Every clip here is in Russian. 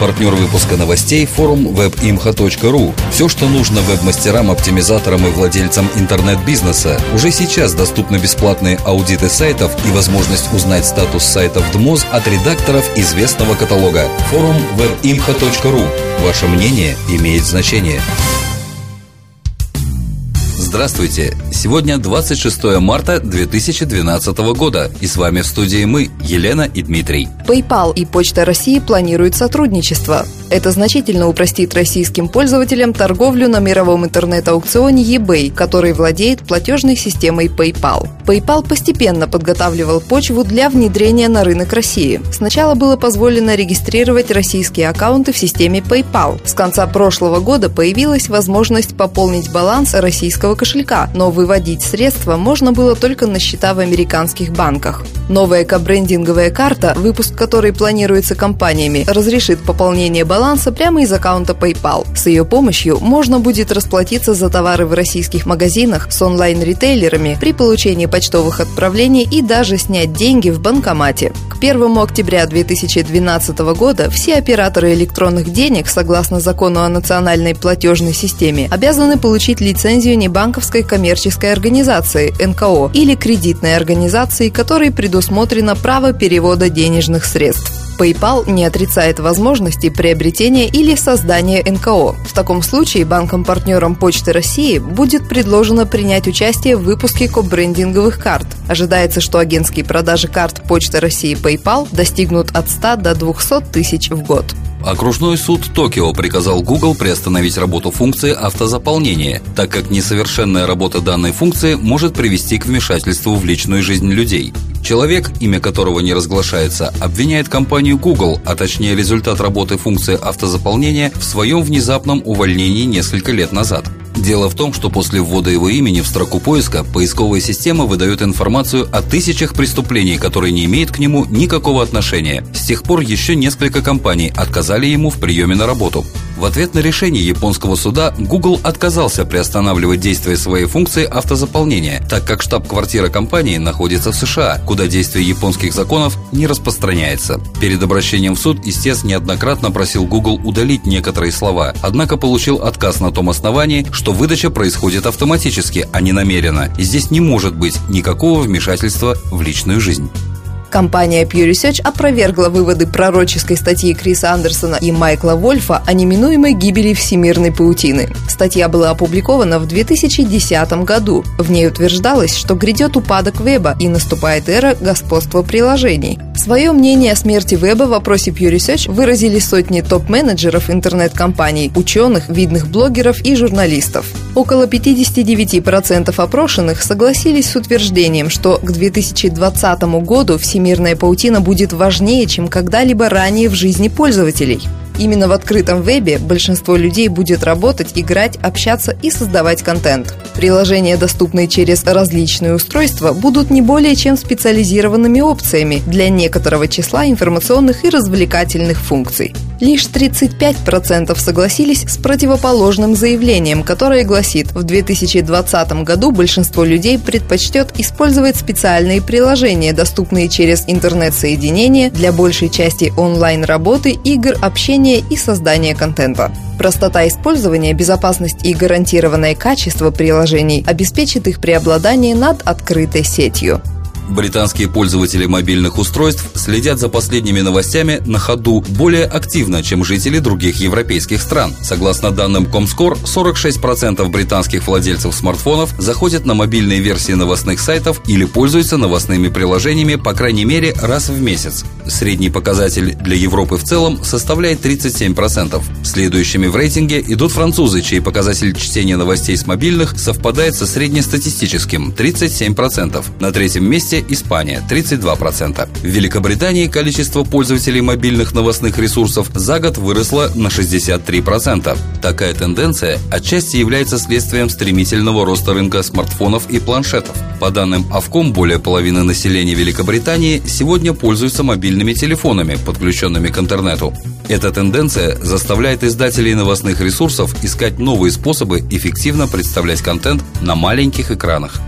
Партнер выпуска новостей – форум webimha.ru. Все, что нужно веб-мастерам, оптимизаторам и владельцам интернет-бизнеса. Уже сейчас доступны бесплатные аудиты сайтов и возможность узнать статус сайтов ДМОЗ от редакторов известного каталога. Форум webimha.ru. Ваше мнение имеет значение. Здравствуйте! Сегодня 26 марта 2012 года, и с вами в студии мы, Елена и Дмитрий. PayPal и Почта России планируют сотрудничество. Это значительно упростит российским пользователям торговлю на мировом интернет-аукционе eBay, который владеет платежной системой PayPal. PayPal постепенно подготавливал почву для внедрения на рынок России. Сначала было позволено регистрировать российские аккаунты в системе PayPal. С конца прошлого года появилась возможность пополнить баланс российского кошелька, но выводить средства можно было только на счета в американских банках. Новая кабрендинговая карта, выпуск которой планируется компаниями, разрешит пополнение баланса прямо из аккаунта PayPal. С ее помощью можно будет расплатиться за товары в российских магазинах с онлайн-ритейлерами при получении почтовых отправлений и даже снять деньги в банкомате. К 1 октября 2012 года все операторы электронных денег, согласно закону о национальной платежной системе, обязаны получить лицензию небанковской коммерческой организации НКО или кредитной организации, которой предусмотрено право перевода денежных средств. PayPal не отрицает возможности приобретения или создания НКО. В таком случае банкам-партнерам Почты России будет предложено принять участие в выпуске кобрендинговых карт. Ожидается, что агентские продажи карт Почты России PayPal достигнут от 100 до 200 тысяч в год. Окружной суд Токио приказал Google приостановить работу функции автозаполнения, так как несовершенная работа данной функции может привести к вмешательству в личную жизнь людей. Человек, имя которого не разглашается, обвиняет компанию Google, а точнее результат работы функции автозаполнения, в своем внезапном увольнении несколько лет назад. Дело в том, что после ввода его имени в строку поиска поисковая система выдает информацию о тысячах преступлений, которые не имеют к нему никакого отношения. С тех пор еще несколько компаний отказали ему в приеме на работу. В ответ на решение японского суда Google отказался приостанавливать действие своей функции автозаполнения, так как штаб-квартира компании находится в США, куда действие японских законов не распространяется. Перед обращением в суд истец неоднократно просил Google удалить некоторые слова, однако получил отказ на том основании, что выдача происходит автоматически, а не намеренно, и здесь не может быть никакого вмешательства в личную жизнь. Компания Pew Research опровергла выводы пророческой статьи Криса Андерсона и Майкла Вольфа о неминуемой гибели всемирной паутины. Статья была опубликована в 2010 году. В ней утверждалось, что грядет упадок веба и наступает эра господства приложений. Свое мнение о смерти веба в вопросе Pew Research выразили сотни топ-менеджеров интернет-компаний, ученых, видных блогеров и журналистов. Около 59% опрошенных согласились с утверждением, что к 2020 году всемирная паутина будет важнее, чем когда-либо ранее в жизни пользователей. Именно в открытом вебе большинство людей будет работать, играть, общаться и создавать контент. Приложения, доступные через различные устройства, будут не более чем специализированными опциями для некоторого числа информационных и развлекательных функций. Лишь 35% согласились с противоположным заявлением, которое гласит, в 2020 году большинство людей предпочтет использовать специальные приложения, доступные через интернет-соединение для большей части онлайн-работы, игр, общения и создания контента. Простота использования, безопасность и гарантированное качество приложений обеспечит их преобладание над открытой сетью. Британские пользователи мобильных устройств следят за последними новостями на ходу более активно, чем жители других европейских стран. Согласно данным Comscore, 46% британских владельцев смартфонов заходят на мобильные версии новостных сайтов или пользуются новостными приложениями по крайней мере раз в месяц. Средний показатель для Европы в целом составляет 37%. Следующими в рейтинге идут французы, чей показатель чтения новостей с мобильных совпадает со среднестатистическим – 37%. На третьем месте третье – Испания – 32%. В Великобритании количество пользователей мобильных новостных ресурсов за год выросло на 63%. Такая тенденция отчасти является следствием стремительного роста рынка смартфонов и планшетов. По данным Авком, более половины населения Великобритании сегодня пользуются мобильными телефонами, подключенными к интернету. Эта тенденция заставляет издателей новостных ресурсов искать новые способы эффективно представлять контент на маленьких экранах.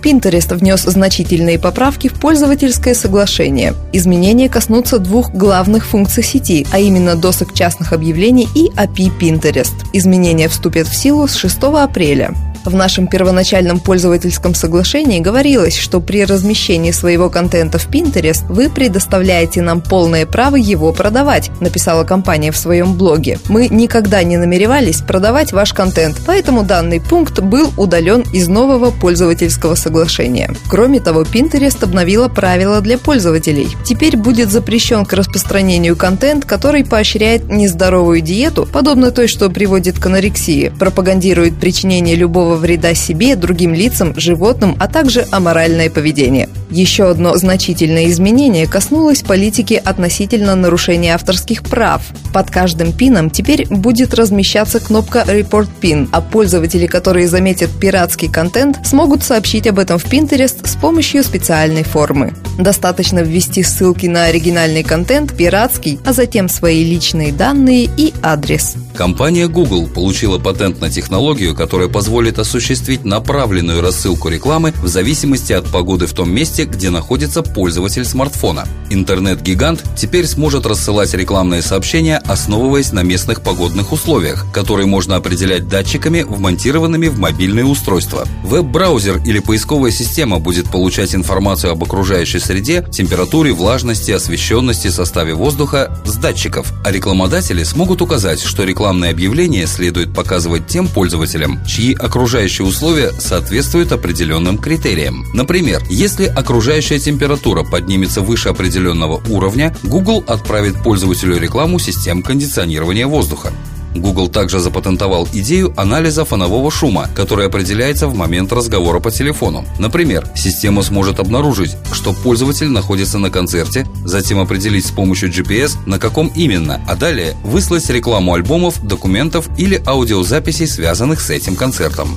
Pinterest внес значительные поправки в пользовательское соглашение. Изменения коснутся двух главных функций сети, а именно досок частных объявлений и API Pinterest. Изменения вступят в силу с 6 апреля. В нашем первоначальном пользовательском соглашении говорилось, что при размещении своего контента в Pinterest вы предоставляете нам полное право его продавать, написала компания в своем блоге. Мы никогда не намеревались продавать ваш контент, поэтому данный пункт был удален из нового пользовательского соглашения. Кроме того, Pinterest обновила правила для пользователей. Теперь будет запрещен к распространению контент, который поощряет нездоровую диету, подобно той, что приводит к анорексии, пропагандирует причинение любого вреда себе, другим лицам, животным, а также аморальное поведение. Еще одно значительное изменение коснулось политики относительно нарушения авторских прав. Под каждым пином теперь будет размещаться кнопка Report Pin, а пользователи, которые заметят пиратский контент, смогут сообщить об этом в Pinterest с помощью специальной формы. Достаточно ввести ссылки на оригинальный контент, пиратский, а затем свои личные данные и адрес. Компания Google получила патент на технологию, которая позволит осуществить направленную рассылку рекламы в зависимости от погоды в том месте, где находится пользователь смартфона. Интернет-гигант теперь сможет рассылать рекламные сообщения, основываясь на местных погодных условиях, которые можно определять датчиками, вмонтированными в мобильные устройства. Веб-браузер или поисковая система будет получать информацию об окружающей среде, температуре, влажности, освещенности, составе воздуха с датчиков, а рекламодатели смогут указать, что рекламные объявления следует показывать тем пользователям, чьи окружающие условия соответствуют определенным критериям. Например, если окружающая температура поднимется выше определенного уровня, Google отправит пользователю рекламу систем кондиционирования воздуха. Google также запатентовал идею анализа фонового шума, который определяется в момент разговора по телефону. Например, система сможет обнаружить, что пользователь находится на концерте, затем определить с помощью GPS, на каком именно, а далее выслать рекламу альбомов, документов или аудиозаписей, связанных с этим концертом.